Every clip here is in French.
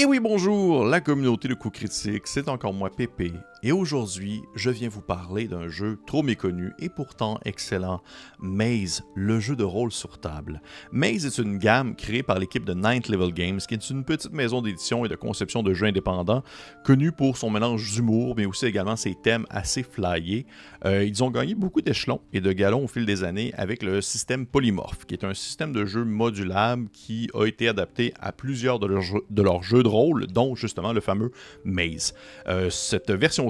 Et oui, bonjour, la communauté de coups critiques, c'est encore moi Pépé, et aujourd'hui, je viens vous parler d'un jeu trop méconnu et pourtant excellent, Maze, le jeu de rôle sur table. Maze est une gamme créée par l'équipe de Ninth Level Games, qui est une petite maison d'édition et de conception de jeux indépendants, connue pour son mélange d'humour, mais aussi également ses thèmes assez flyés. Euh, ils ont gagné beaucoup d'échelons et de galons au fil des années avec le système Polymorph, qui est un système de jeu modulable qui a été adapté à plusieurs de leurs jeux de, rôle, dont justement le fameux Maze. Euh, cette version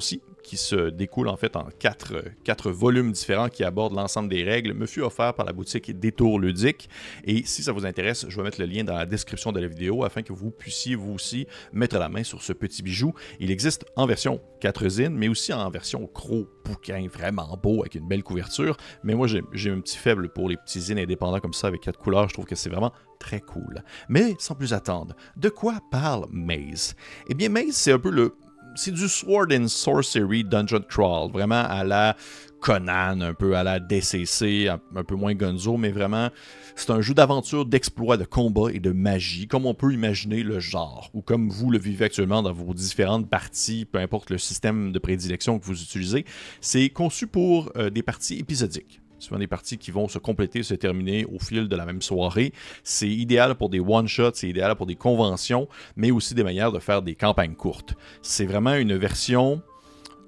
qui se découle en fait en quatre, quatre volumes différents qui abordent l'ensemble des règles, me fut offert par la boutique Détour Ludique. Et si ça vous intéresse, je vais mettre le lien dans la description de la vidéo afin que vous puissiez vous aussi mettre la main sur ce petit bijou. Il existe en version 4 zines, mais aussi en version gros bouquin, vraiment beau, avec une belle couverture. Mais moi, j'ai un petit faible pour les petits zines indépendants comme ça, avec quatre couleurs. Je trouve que c'est vraiment très cool. Mais sans plus attendre, de quoi parle Maze? Eh bien, Maze, c'est un peu le c'est du Sword and Sorcery Dungeon Crawl, vraiment à la Conan, un peu à la DCC, un peu moins gonzo, mais vraiment, c'est un jeu d'aventure, d'exploit, de combat et de magie, comme on peut imaginer le genre, ou comme vous le vivez actuellement dans vos différentes parties, peu importe le système de prédilection que vous utilisez. C'est conçu pour euh, des parties épisodiques souvent des parties qui vont se compléter, se terminer au fil de la même soirée. C'est idéal pour des one-shots, c'est idéal pour des conventions, mais aussi des manières de faire des campagnes courtes. C'est vraiment une version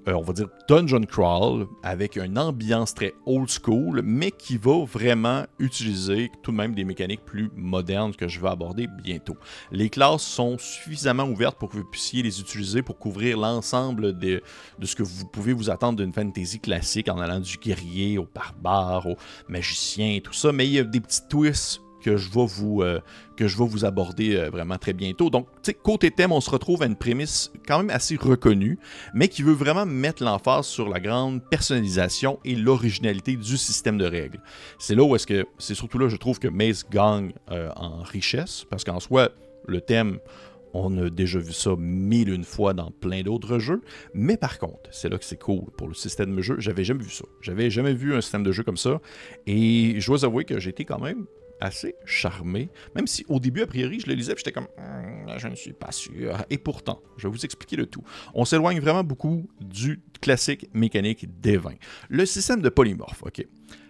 euh, on va dire dungeon crawl avec une ambiance très old school, mais qui va vraiment utiliser tout de même des mécaniques plus modernes que je vais aborder bientôt. Les classes sont suffisamment ouvertes pour que vous puissiez les utiliser pour couvrir l'ensemble de, ce que vous pouvez vous attendre d'une fantasy classique en allant du guerrier au barbare, au magicien et tout ça, mais il y a des petits twists que je vais vous, euh, que je vais vous aborder euh, vraiment très bientôt. Donc, côté thème, on se retrouve à une prémisse quand même assez reconnue, mais qui veut vraiment mettre l'emphase sur la grande personnalisation et l'originalité du système de règles. C'est là où est-ce que, c'est surtout là, je trouve que Maze gagne euh, en richesse, parce qu'en soi, le thème, on a déjà vu ça mille une fois dans plein d'autres jeux. Mais par contre, c'est là que c'est cool pour le système de jeu. J'avais jamais vu ça. J'avais jamais vu un système de jeu comme ça. Et je dois avouer que j'étais quand même assez charmé, même si au début, a priori, je le lisais j'étais comme hum, je ne suis pas sûr. Et pourtant, je vais vous expliquer le tout. On s'éloigne vraiment beaucoup du classique mécanique des vins. Le système de polymorphe, ok.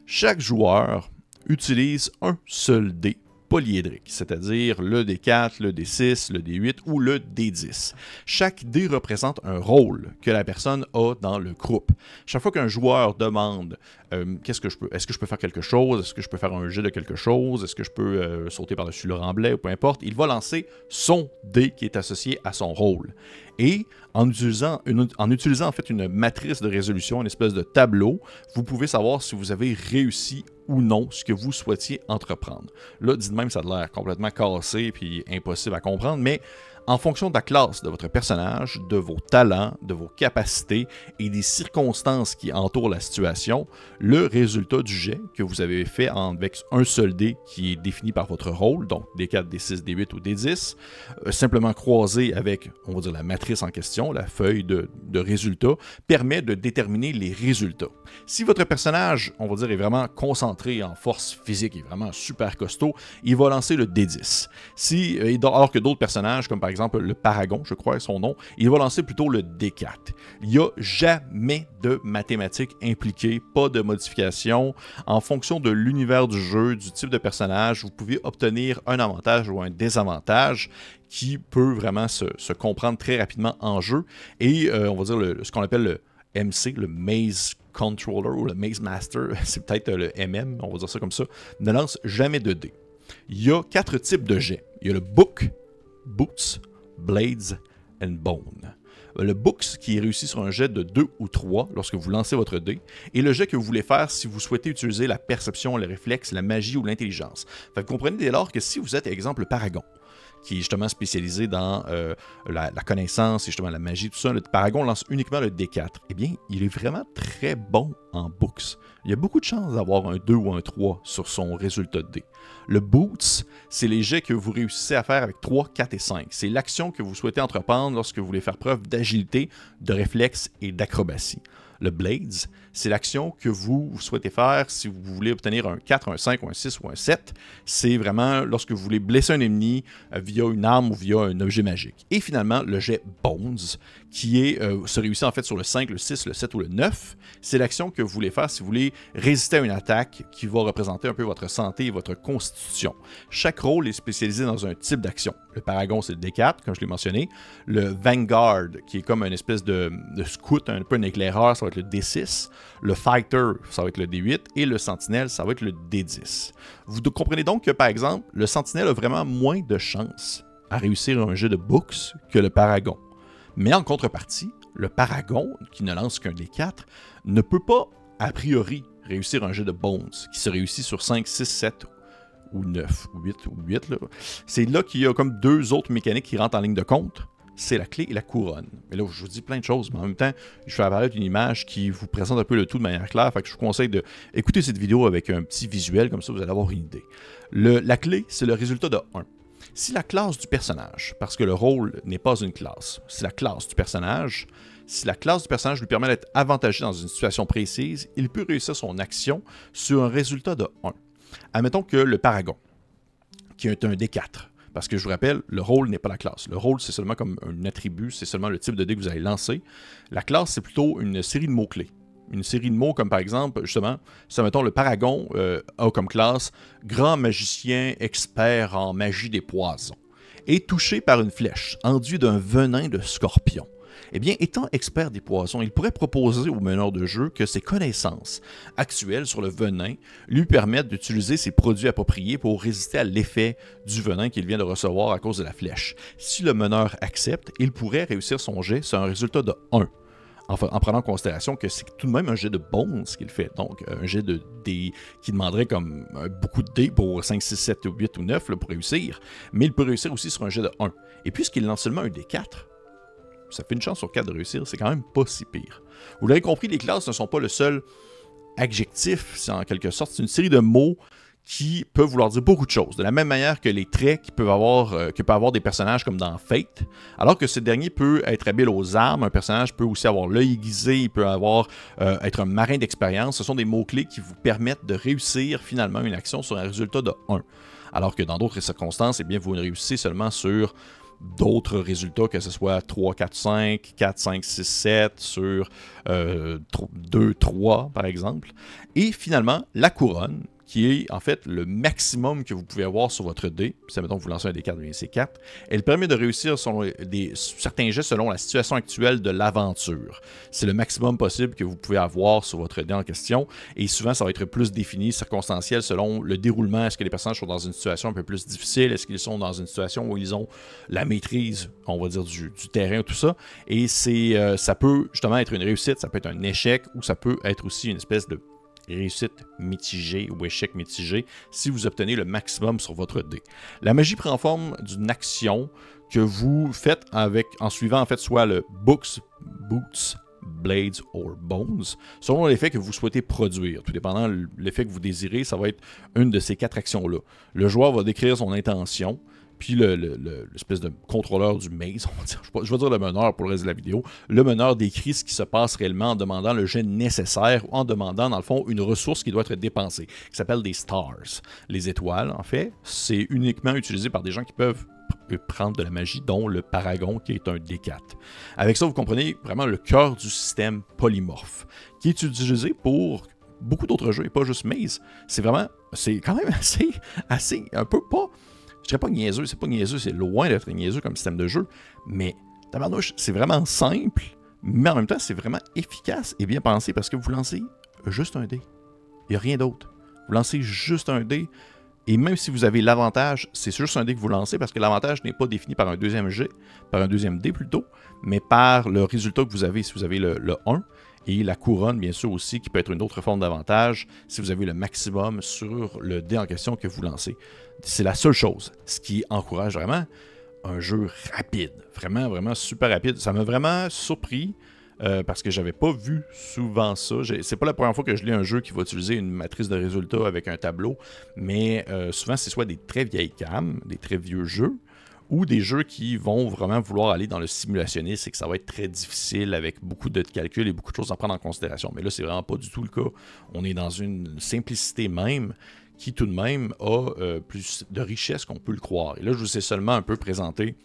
Chaque joueur utilise un seul dé polyédrique, c'est-à-dire le D4, le D6, le D8 ou le D10. Chaque dé représente un rôle que la personne a dans le groupe. Chaque fois qu'un joueur demande euh, qu'est-ce que je peux, est-ce que je peux faire quelque chose, est-ce que je peux faire un jet de quelque chose, est-ce que je peux euh, sauter par-dessus le remblai, ou peu importe, il va lancer son dé qui est associé à son rôle. Et en utilisant, en utilisant en fait une matrice de résolution, une espèce de tableau, vous pouvez savoir si vous avez réussi ou non ce que vous souhaitiez entreprendre. Là, dites même, ça a l'air complètement cassé et impossible à comprendre, mais en fonction de la classe de votre personnage, de vos talents, de vos capacités et des circonstances qui entourent la situation, le résultat du jet que vous avez fait avec un seul dé qui est défini par votre rôle, donc D4, D6, D8 ou D10, euh, simplement croisé avec, on va dire, la matrice en question, la feuille de, résultats, permet de déterminer les résultats. Si votre personnage, on va dire, est vraiment concentré en force physique, est vraiment super costaud, il va lancer le D10. Si, euh, alors que d'autres personnages, comme par exemple le Paragon, je crois est son nom, il va lancer plutôt le D4. Il n'y a jamais de mathématiques impliquées, pas de modification. En fonction de l'univers du jeu, du type de personnage, vous pouvez obtenir un avantage ou un désavantage qui peut vraiment se, comprendre très rapidement en jeu. Et euh, on va dire ce qu'on appelle le MC, le Maze Controller ou le Maze Master, c'est peut-être le MM, on va dire ça comme ça, ne lance jamais de dés. Il y a quatre types de jets. Il y a le Book, Boots, Blades and Bone. Le Books qui est réussi sur un jet de 2 ou 3 lorsque vous lancez votre dé, et le jet que vous voulez faire si vous souhaitez utiliser la perception, le réflexe, la magie ou l'intelligence. Vous comprenez dès lors que si vous êtes, exemple, Paragon, qui est justement spécialisé dans euh, la, connaissance et justement la magie, tout ça. Le Paragon lance uniquement le D4. Eh bien, il est vraiment très bon en books. Il y a beaucoup de chances d'avoir un 2 ou un 3 sur son résultat de dé. Le Boots, c'est les jets que vous réussissez à faire avec 3, 4 et 5. C'est l'action que vous souhaitez entreprendre lorsque vous voulez faire preuve d'agilité, de réflexe et d'acrobatie. Le Blades, c'est l'action que vous souhaitez faire si vous voulez obtenir un 4, un 5, ou un 6 ou un 7. C'est vraiment lorsque vous voulez blesser un ennemi euh, via une arme ou via un objet magique. Et finalement, le jet Bones, qui est, euh, se réussit en fait sur le 5, le 6, le 7 ou le 9. C'est l'action que vous voulez faire si vous voulez résister à une attaque qui va représenter un peu votre santé et votre constitution. Chaque rôle est spécialisé dans un type d'action. Le Paragon, c'est le D4, comme je l'ai mentionné. Le Vanguard, qui est comme une espèce de, scout, un peu un éclaireur, ça va être le D6. Le Fighter, ça va être le D8. Et le Sentinelle, ça va être le D10. Vous comprenez donc que, par exemple, le Sentinelle a vraiment moins de chances à réussir un jeu de books que le Paragon. Mais en contrepartie, le Paragon, qui ne lance qu'un D4, ne peut pas, a priori, réussir un jeu de Bones, qui se réussit sur 5, 6, 7 ou 9, ou 8, ou 8. C'est là qu'il y a comme deux autres mécaniques qui rentrent en ligne de compte. C'est la clé et la couronne. Mais là, je vous dis plein de choses, mais en même temps, je vais apparaître une image qui vous présente un peu le tout de manière claire. Fait que je vous conseille d'écouter cette vidéo avec un petit visuel, comme ça vous allez avoir une idée. la clé, c'est le résultat de 1. Si la classe du personnage, parce que le rôle n'est pas une classe, si la classe du personnage, si la classe du personnage lui permet d'être avantagé dans une situation précise, il peut réussir son action sur un résultat de 1. Admettons que le paragon, qui est un D4, parce que je vous rappelle, le rôle n'est pas la classe. Le rôle, c'est seulement comme un attribut, c'est seulement le type de dé que vous allez lancer. La classe, c'est plutôt une série de mots-clés une série de mots comme par exemple, justement, ça mettons le Paragon euh, a comme classe grand magicien expert en magie des poisons, est touché par une flèche enduit d'un venin de scorpion. Eh bien, étant expert des poisons, il pourrait proposer au meneur de jeu que ses connaissances actuelles sur le venin lui permettent d'utiliser ses produits appropriés pour résister à l'effet du venin qu'il vient de recevoir à cause de la flèche. Si le meneur accepte, il pourrait réussir son jet sur un résultat de 1 en, prenant en considération que c'est tout de même un jet de bones qu'il fait. Donc, un jet de dés qui demanderait comme beaucoup de dés pour 5, 6, 7, 8 ou 9 pour réussir. Mais il peut réussir aussi sur un jet de 1. Et puisqu'il lance seulement un d 4, ça fait une chance sur 4 de réussir, c'est quand même pas si pire. Vous l'avez compris, les classes ne sont pas le seul adjectif, c'est en quelque sorte, c'est une série de mots qui peuvent vouloir dire beaucoup de choses. De la même manière que les traits qui peuvent avoir, euh, que peuvent avoir des personnages comme dans Fate, alors que ce dernier peut être habile aux armes, un personnage peut aussi avoir l'œil aiguisé, il peut avoir euh, être un marin d'expérience. Ce sont des mots-clés qui vous permettent de réussir finalement une action sur un résultat de 1. Alors que dans d'autres circonstances, eh bien, vous ne réussissez seulement sur d'autres résultats, que ce soit 3, 4, 5, 4, 5, 6, 7, sur 2, 3 par exemple. Et finalement, la couronne, qui est en fait le maximum que vous pouvez avoir sur votre dé. Puis, mettons que vous lancez un D4, bien c'est 4. Elle permet de réussir selon certains gestes selon la situation actuelle de l'aventure. C'est le maximum possible que vous pouvez avoir sur votre dé en question. Et souvent, ça va être plus défini, circonstanciel selon le déroulement. Est-ce que les personnages sont dans une situation un peu plus difficile? Est-ce qu'ils sont dans une situation où ils ont la maîtrise, on va dire, du, terrain, tout ça? Et euh, ça peut justement être une réussite, ça peut être un échec, ou ça peut être aussi une espèce de réussite mitigée ou échec mitigé si vous obtenez le maximum sur votre dé. La magie prend forme d'une action que vous faites avec, en suivant en fait soit le books, boots, blades or bones, selon l'effet que vous souhaitez produire. Tout dépendant de l'effet que vous désirez, ça va être une de ces quatre actions-là. Le joueur va décrire son intention, puis l'espèce de contrôleur du maze, je vais dire le meneur pour le reste de la vidéo, le meneur décrit ce qui se passe réellement en demandant le jet nécessaire ou en demandant, dans le fond, une ressource qui doit être dépensée, qui s'appelle des stars. Les étoiles, en fait, c'est uniquement utilisé par des gens qui peuvent prendre de la magie, dont le Paragon, qui est un D4. Avec ça, vous comprenez vraiment le cœur du système polymorphe, qui est utilisé pour beaucoup d'autres jeux, et pas juste Maze. C'est vraiment, c'est quand même assez, assez, un peu pas je dirais pas niaiseux, c'est pas niaiseux, c'est loin d'être niaiseux comme système de jeu, mais tabarnouche, c'est vraiment simple, mais en même temps, c'est vraiment efficace et bien pensé parce que vous lancez juste un dé. Il n'y a rien d'autre. Vous lancez juste un dé, et même si vous avez l'avantage, c'est juste un dé que vous lancez parce que l'avantage n'est pas défini par un deuxième jet, par un deuxième dé plutôt, mais par le résultat que vous avez si vous avez le, le 1 et la couronne, bien sûr, aussi, qui peut être une autre forme d'avantage si vous avez le maximum sur le dé en question que vous lancez. C'est la seule chose, ce qui encourage vraiment un jeu rapide. Vraiment, vraiment super rapide. Ça m'a vraiment surpris. euh, parce que j'avais pas vu souvent ça. C'est pas la première fois que je lis un jeu qui va utiliser une matrice de résultats avec un tableau, mais euh, souvent c'est soit des très vieilles cams, des très vieux jeux, ou des jeux qui vont vraiment vouloir aller dans le simulationniste et que ça va être très difficile avec beaucoup de calculs et beaucoup de choses à prendre en considération. Mais là, c'est vraiment pas du tout le cas. On est dans une simplicité même qui tout de même a euh, plus de richesse qu'on peut le croire. Et là, je vous ai seulement un peu présenté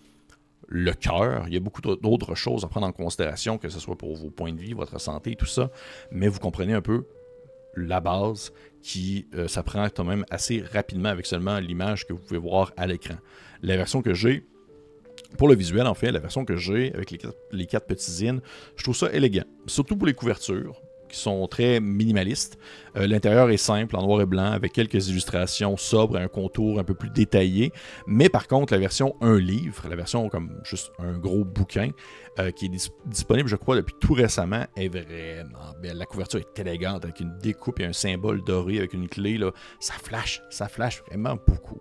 le cœur. Il y a beaucoup d'autres choses à prendre en considération, que ce soit pour vos points de vie, votre santé, tout ça. Mais vous comprenez un peu la base qui euh, s'apprend quand même assez rapidement avec seulement l'image que vous pouvez voir à l'écran. La version que j'ai, pour le visuel en fait, la version que j'ai avec les quatre, petits zines, je trouve ça élégant. Surtout pour les couvertures qui sont très minimalistes. Euh, l'intérieur est simple, en noir et blanc, avec quelques illustrations sobres et un contour un peu plus détaillé. Mais par contre, la version un livre, la version comme juste un gros bouquin, euh, qui est disponible, je crois, depuis tout récemment, est vraiment belle. La couverture est élégante, avec une découpe et un symbole doré avec une clé. Là. Ça flash, ça flash vraiment beaucoup.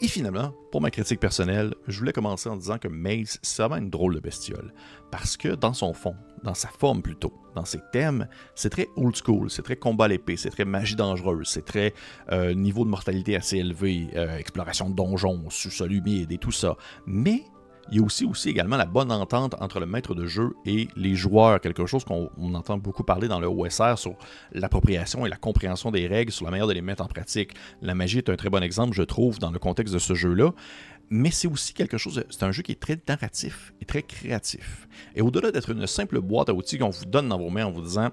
Et finalement, pour ma critique personnelle, je voulais commencer en disant que Maze, c'est vraiment une drôle de bestiole. Parce que dans son fond, dans sa forme plutôt, dans ses thèmes, c'est très old school, c'est très combat à l'épée, c'est très magie dangereuse, c'est très euh, niveau de mortalité assez élevé, euh, exploration de donjons, sous-sol humide et tout ça. Mais il y a aussi, également la bonne entente entre le maître de jeu et les joueurs, quelque chose qu'on entend beaucoup parler dans le OSR sur l'appropriation et la compréhension des règles, sur la manière de les mettre en pratique. La magie est un très bon exemple, je trouve, dans le contexte de ce jeu-là. Mais c'est aussi quelque chose, c'est un jeu qui est très narratif et très créatif. Et au-delà d'être une simple boîte à outils qu'on vous donne dans vos mains en vous disant,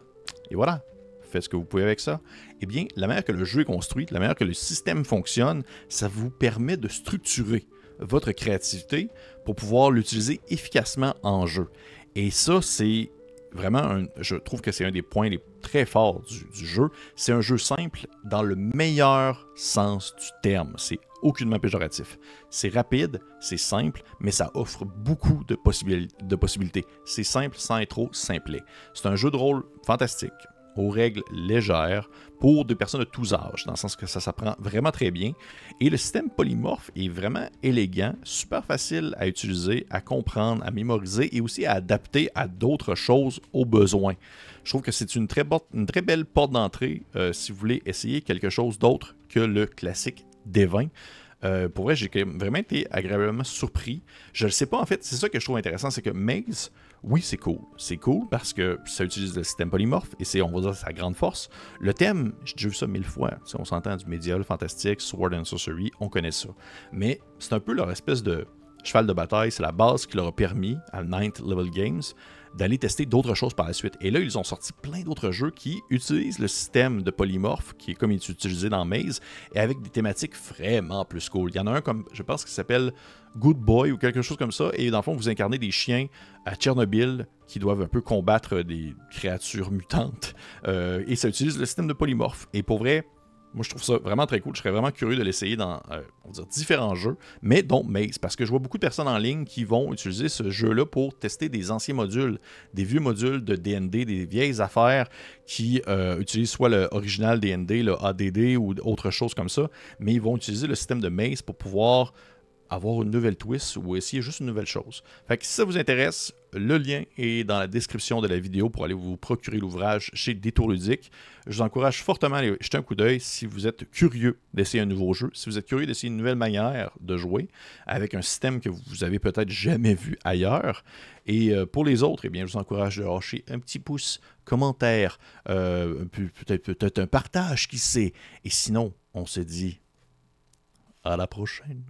et voilà, faites ce que vous pouvez avec ça, eh bien, la manière que le jeu est construit, la manière que le système fonctionne, ça vous permet de structurer votre créativité pour pouvoir l'utiliser efficacement en jeu. Et ça, c'est vraiment, un, je trouve que c'est un des points les très forts du, jeu. C'est un jeu simple dans le meilleur sens du terme. C'est aucunement péjoratif. C'est rapide, c'est simple, mais ça offre beaucoup de, de possibilités. C'est simple sans être trop simplet. C'est un jeu de rôle fantastique, aux règles légères pour des personnes de tous âges, dans le sens que ça s'apprend vraiment très bien. Et le système polymorphe est vraiment élégant, super facile à utiliser, à comprendre, à mémoriser et aussi à adapter à d'autres choses aux besoins. Je trouve que c'est une très, belle porte d'entrée euh, si vous voulez essayer quelque chose d'autre que le classique des vins. Euh, pour vrai, j'ai vraiment été agréablement surpris. Je ne sais pas, en fait, c'est ça que je trouve intéressant, c'est que Maze, oui, c'est cool. C'est cool parce que ça utilise le système polymorphe et c'est, on va dire, sa grande force. Le thème, j'ai déjà ça mille fois. Si on s'entend du médial fantastique, Sword and Sorcery, on connaît ça. Mais c'est un peu leur espèce de cheval de bataille, c'est la base qui leur a permis à Ninth Level Games d'aller tester d'autres choses par la suite. Et là, ils ont sorti plein d'autres jeux qui utilisent le système de polymorphe, qui est comme il est utilisé dans Maze, et avec des thématiques vraiment plus cool. Il y en a un comme, je pense, qui s'appelle Good Boy ou quelque chose comme ça, et dans le fond, vous incarnez des chiens à Tchernobyl qui doivent un peu combattre des créatures mutantes, euh, et ça utilise le système de polymorphe. Et pour vrai, moi, je trouve ça vraiment très cool. Je serais vraiment curieux de l'essayer dans euh, différents jeux, mais dont Maze, parce que je vois beaucoup de personnes en ligne qui vont utiliser ce jeu-là pour tester des anciens modules, des vieux modules de DND, des vieilles affaires qui euh, utilisent soit l'original DND, le ADD ou autre chose comme ça, mais ils vont utiliser le système de Maze pour pouvoir avoir une nouvelle twist ou essayer juste une nouvelle chose. Fait que si ça vous intéresse, le lien est dans la description de la vidéo pour aller vous procurer l'ouvrage chez Détour Ludique. Je vous encourage fortement à aller jeter un coup d'œil si vous êtes curieux d'essayer un nouveau jeu, si vous êtes curieux d'essayer une nouvelle manière de jouer avec un système que vous avez peut-être jamais vu ailleurs. Et euh, pour les autres, eh bien, je vous encourage à lâcher un petit pouce, commentaire, euh, peut-être peut un partage, qui sait. Et sinon, on se dit à la prochaine.